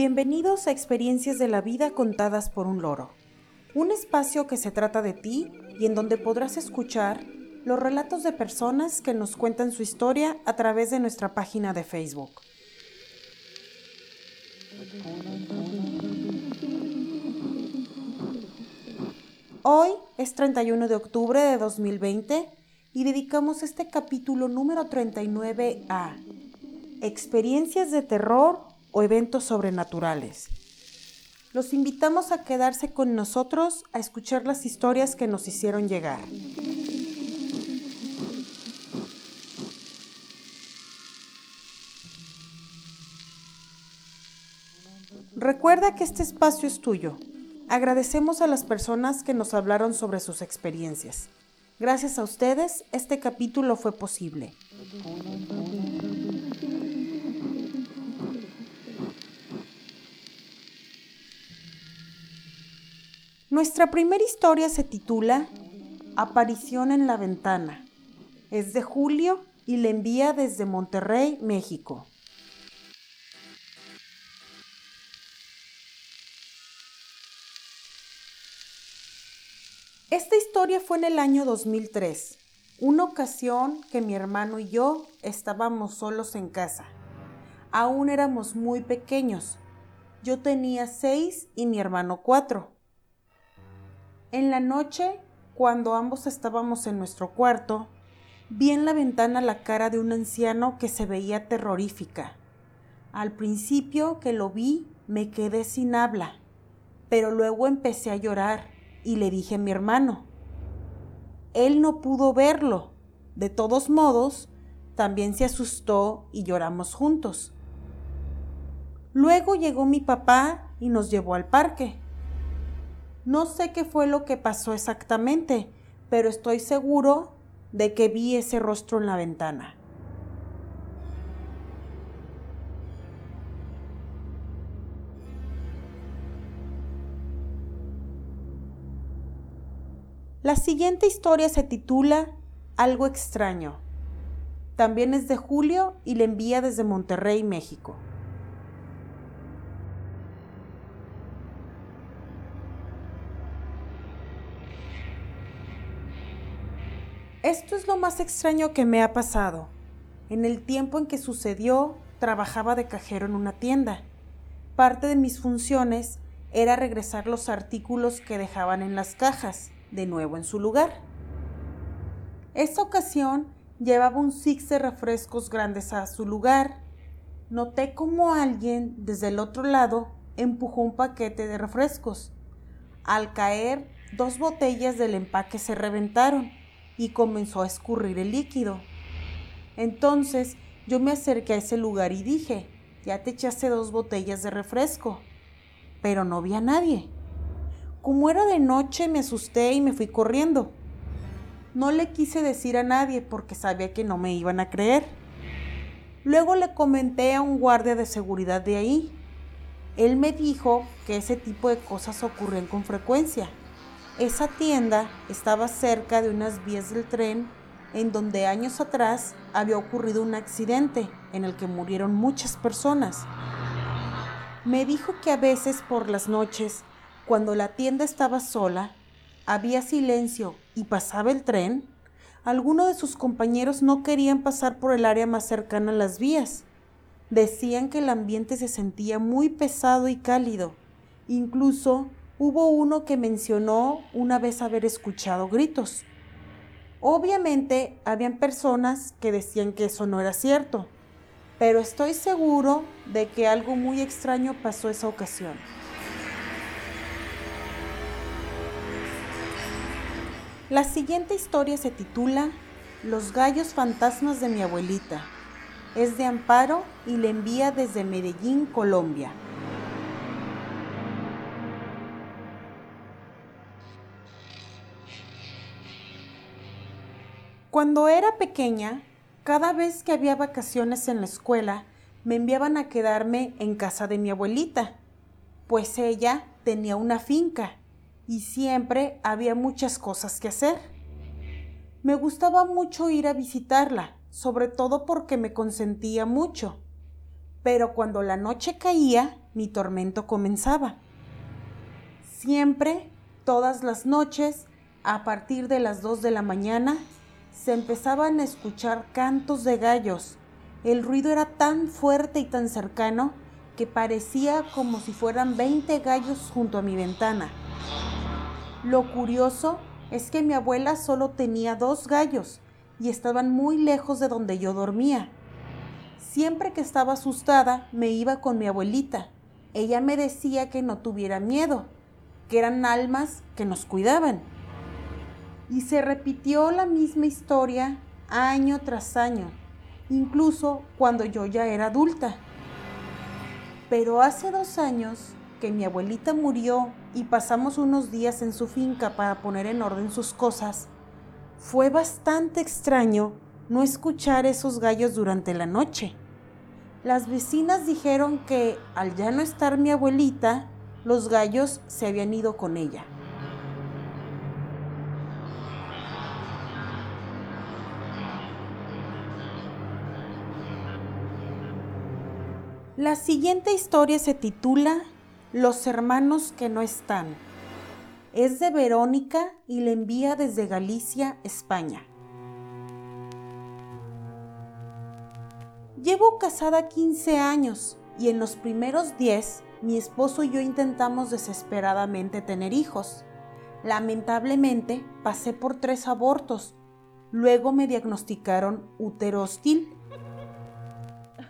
Bienvenidos a Experiencias de la Vida contadas por un loro, un espacio que se trata de ti y en donde podrás escuchar los relatos de personas que nos cuentan su historia a través de nuestra página de Facebook. Hoy es 31 de octubre de 2020 y dedicamos este capítulo número 39 a experiencias de terror o eventos sobrenaturales. Los invitamos a quedarse con nosotros a escuchar las historias que nos hicieron llegar. Recuerda que este espacio es tuyo. Agradecemos a las personas que nos hablaron sobre sus experiencias. Gracias a ustedes, este capítulo fue posible. Nuestra primera historia se titula Aparición en la ventana. Es de Julio y le envía desde Monterrey, México. Esta historia fue en el año 2003, una ocasión que mi hermano y yo estábamos solos en casa. Aún éramos muy pequeños. Yo tenía seis y mi hermano cuatro. En la noche, cuando ambos estábamos en nuestro cuarto, vi en la ventana la cara de un anciano que se veía terrorífica. Al principio que lo vi, me quedé sin habla, pero luego empecé a llorar y le dije a mi hermano. Él no pudo verlo. De todos modos, también se asustó y lloramos juntos. Luego llegó mi papá y nos llevó al parque. No sé qué fue lo que pasó exactamente, pero estoy seguro de que vi ese rostro en la ventana. La siguiente historia se titula Algo extraño. También es de Julio y le envía desde Monterrey, México. Esto es lo más extraño que me ha pasado. En el tiempo en que sucedió, trabajaba de cajero en una tienda. Parte de mis funciones era regresar los artículos que dejaban en las cajas, de nuevo en su lugar. Esta ocasión llevaba un six de refrescos grandes a su lugar. Noté como alguien desde el otro lado empujó un paquete de refrescos. Al caer, dos botellas del empaque se reventaron y comenzó a escurrir el líquido. Entonces yo me acerqué a ese lugar y dije, ya te echaste dos botellas de refresco, pero no vi a nadie. Como era de noche me asusté y me fui corriendo. No le quise decir a nadie porque sabía que no me iban a creer. Luego le comenté a un guardia de seguridad de ahí. Él me dijo que ese tipo de cosas ocurren con frecuencia esa tienda estaba cerca de unas vías del tren en donde años atrás había ocurrido un accidente en el que murieron muchas personas. Me dijo que a veces por las noches, cuando la tienda estaba sola, había silencio y pasaba el tren, algunos de sus compañeros no querían pasar por el área más cercana a las vías. Decían que el ambiente se sentía muy pesado y cálido. Incluso hubo uno que mencionó una vez haber escuchado gritos. Obviamente habían personas que decían que eso no era cierto, pero estoy seguro de que algo muy extraño pasó esa ocasión. La siguiente historia se titula Los gallos fantasmas de mi abuelita. Es de Amparo y le envía desde Medellín, Colombia. Cuando era pequeña, cada vez que había vacaciones en la escuela, me enviaban a quedarme en casa de mi abuelita, pues ella tenía una finca y siempre había muchas cosas que hacer. Me gustaba mucho ir a visitarla, sobre todo porque me consentía mucho. pero cuando la noche caía, mi tormento comenzaba. Siempre, todas las noches, a partir de las 2 de la mañana, se empezaban a escuchar cantos de gallos. El ruido era tan fuerte y tan cercano que parecía como si fueran 20 gallos junto a mi ventana. Lo curioso es que mi abuela solo tenía dos gallos y estaban muy lejos de donde yo dormía. Siempre que estaba asustada me iba con mi abuelita. Ella me decía que no tuviera miedo, que eran almas que nos cuidaban. Y se repitió la misma historia año tras año, incluso cuando yo ya era adulta. Pero hace dos años que mi abuelita murió y pasamos unos días en su finca para poner en orden sus cosas, fue bastante extraño no escuchar esos gallos durante la noche. Las vecinas dijeron que al ya no estar mi abuelita, los gallos se habían ido con ella. La siguiente historia se titula los hermanos que no están. Es de Verónica y le envía desde Galicia, España. Llevo casada 15 años y en los primeros 10 mi esposo y yo intentamos desesperadamente tener hijos. Lamentablemente pasé por tres abortos. Luego me diagnosticaron útero hostil.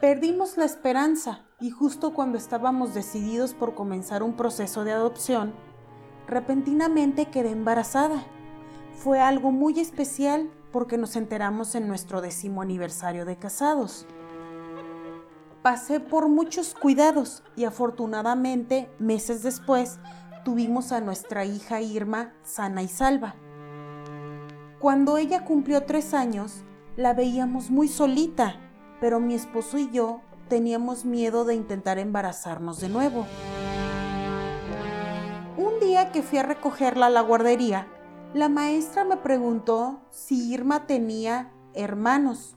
Perdimos la esperanza y justo cuando estábamos decididos por comenzar un proceso de adopción, repentinamente quedé embarazada. Fue algo muy especial porque nos enteramos en nuestro décimo aniversario de casados. Pasé por muchos cuidados y afortunadamente meses después tuvimos a nuestra hija Irma sana y salva. Cuando ella cumplió tres años, la veíamos muy solita, pero mi esposo y yo teníamos miedo de intentar embarazarnos de nuevo. Un día que fui a recogerla a la guardería, la maestra me preguntó si Irma tenía hermanos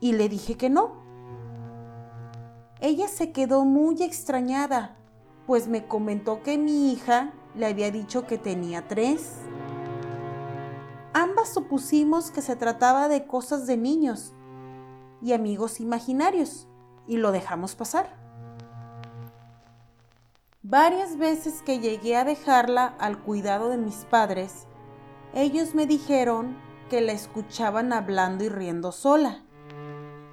y le dije que no. Ella se quedó muy extrañada, pues me comentó que mi hija le había dicho que tenía tres. Ambas supusimos que se trataba de cosas de niños y amigos imaginarios y lo dejamos pasar. Varias veces que llegué a dejarla al cuidado de mis padres, ellos me dijeron que la escuchaban hablando y riendo sola.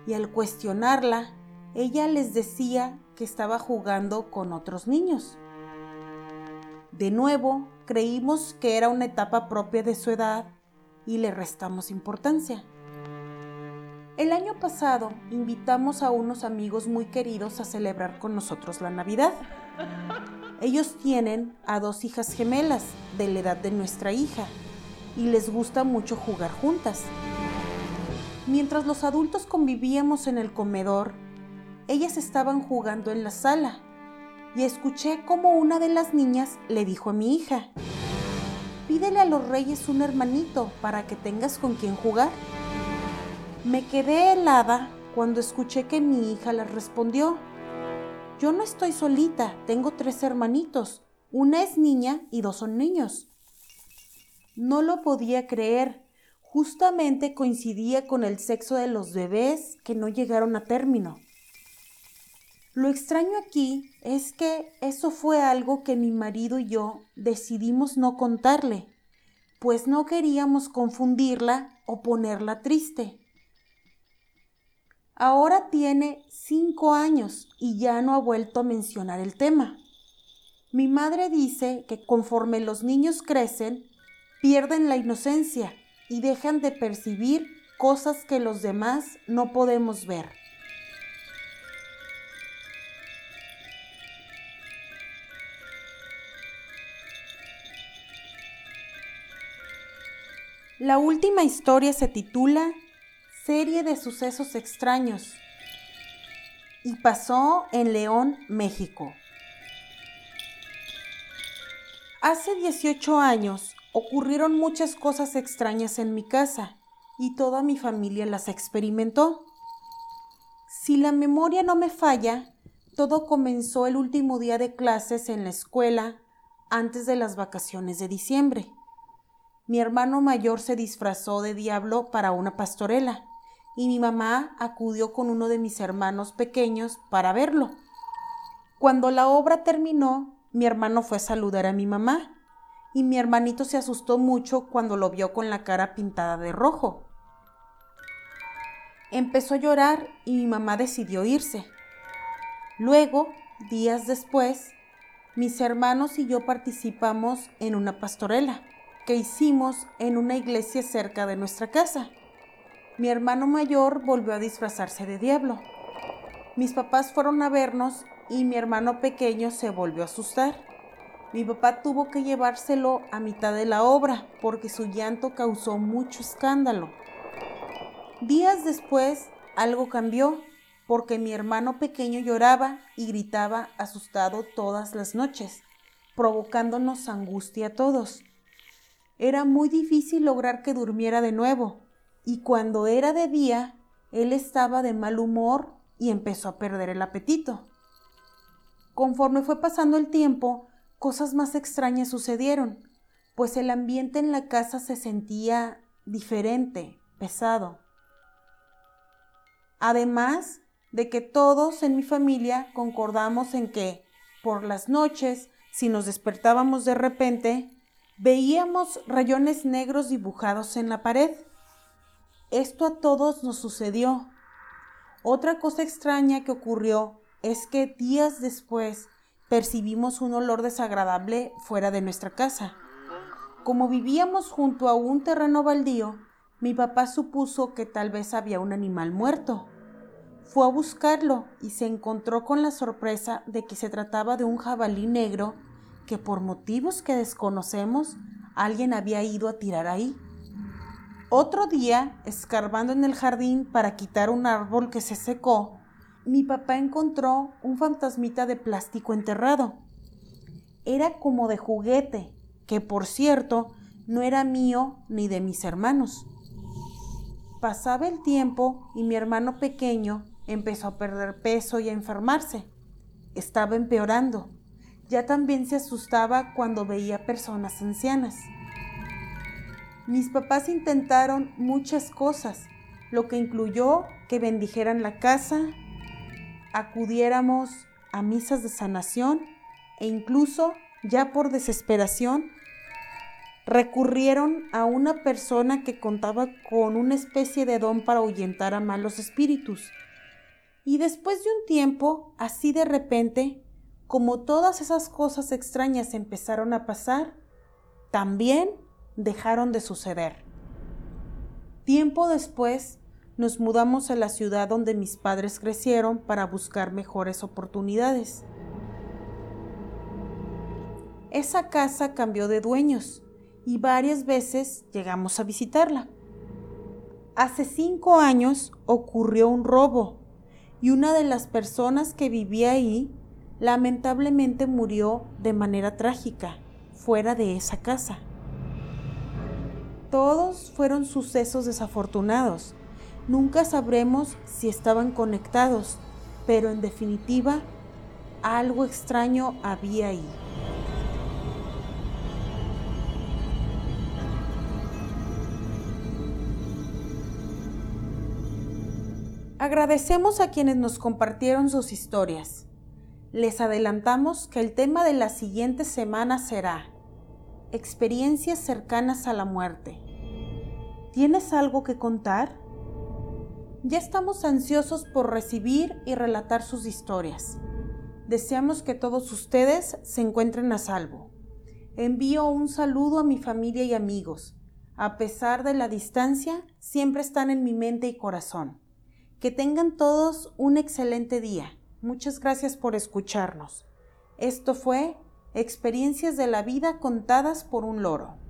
Y al cuestionarla, ella les decía que estaba jugando con otros niños. De nuevo, creímos que era una etapa propia de su edad y le restamos importancia. El año pasado invitamos a unos amigos muy queridos a celebrar con nosotros la Navidad. Ellos tienen a dos hijas gemelas de la edad de nuestra hija y les gusta mucho jugar juntas. Mientras los adultos convivíamos en el comedor, ellas estaban jugando en la sala y escuché como una de las niñas le dijo a mi hija, pídele a los reyes un hermanito para que tengas con quien jugar. Me quedé helada cuando escuché que mi hija le respondió, yo no estoy solita, tengo tres hermanitos, una es niña y dos son niños. No lo podía creer, justamente coincidía con el sexo de los bebés que no llegaron a término. Lo extraño aquí es que eso fue algo que mi marido y yo decidimos no contarle, pues no queríamos confundirla o ponerla triste. Ahora tiene cinco años y ya no ha vuelto a mencionar el tema. Mi madre dice que conforme los niños crecen, pierden la inocencia y dejan de percibir cosas que los demás no podemos ver. La última historia se titula serie de sucesos extraños y pasó en León, México. Hace 18 años ocurrieron muchas cosas extrañas en mi casa y toda mi familia las experimentó. Si la memoria no me falla, todo comenzó el último día de clases en la escuela antes de las vacaciones de diciembre. Mi hermano mayor se disfrazó de diablo para una pastorela y mi mamá acudió con uno de mis hermanos pequeños para verlo. Cuando la obra terminó, mi hermano fue a saludar a mi mamá y mi hermanito se asustó mucho cuando lo vio con la cara pintada de rojo. Empezó a llorar y mi mamá decidió irse. Luego, días después, mis hermanos y yo participamos en una pastorela que hicimos en una iglesia cerca de nuestra casa. Mi hermano mayor volvió a disfrazarse de diablo. Mis papás fueron a vernos y mi hermano pequeño se volvió a asustar. Mi papá tuvo que llevárselo a mitad de la obra porque su llanto causó mucho escándalo. Días después algo cambió porque mi hermano pequeño lloraba y gritaba asustado todas las noches, provocándonos angustia a todos. Era muy difícil lograr que durmiera de nuevo, y cuando era de día, él estaba de mal humor y empezó a perder el apetito. Conforme fue pasando el tiempo, cosas más extrañas sucedieron, pues el ambiente en la casa se sentía diferente, pesado. Además de que todos en mi familia concordamos en que, por las noches, si nos despertábamos de repente, veíamos rayones negros dibujados en la pared. Esto a todos nos sucedió. Otra cosa extraña que ocurrió es que días después percibimos un olor desagradable fuera de nuestra casa. Como vivíamos junto a un terreno baldío, mi papá supuso que tal vez había un animal muerto. Fue a buscarlo y se encontró con la sorpresa de que se trataba de un jabalí negro que por motivos que desconocemos alguien había ido a tirar ahí. Otro día, escarbando en el jardín para quitar un árbol que se secó, mi papá encontró un fantasmita de plástico enterrado. Era como de juguete, que por cierto no era mío ni de mis hermanos. Pasaba el tiempo y mi hermano pequeño empezó a perder peso y a enfermarse. Estaba empeorando. Ya también se asustaba cuando veía personas ancianas. Mis papás intentaron muchas cosas, lo que incluyó que bendijeran la casa, acudiéramos a misas de sanación e incluso, ya por desesperación, recurrieron a una persona que contaba con una especie de don para ahuyentar a malos espíritus. Y después de un tiempo, así de repente, como todas esas cosas extrañas empezaron a pasar, también dejaron de suceder. Tiempo después, nos mudamos a la ciudad donde mis padres crecieron para buscar mejores oportunidades. Esa casa cambió de dueños y varias veces llegamos a visitarla. Hace cinco años ocurrió un robo y una de las personas que vivía ahí lamentablemente murió de manera trágica fuera de esa casa. Todos fueron sucesos desafortunados. Nunca sabremos si estaban conectados, pero en definitiva algo extraño había ahí. Agradecemos a quienes nos compartieron sus historias. Les adelantamos que el tema de la siguiente semana será experiencias cercanas a la muerte. ¿Tienes algo que contar? Ya estamos ansiosos por recibir y relatar sus historias. Deseamos que todos ustedes se encuentren a salvo. Envío un saludo a mi familia y amigos. A pesar de la distancia, siempre están en mi mente y corazón. Que tengan todos un excelente día. Muchas gracias por escucharnos. Esto fue Experiencias de la vida contadas por un loro.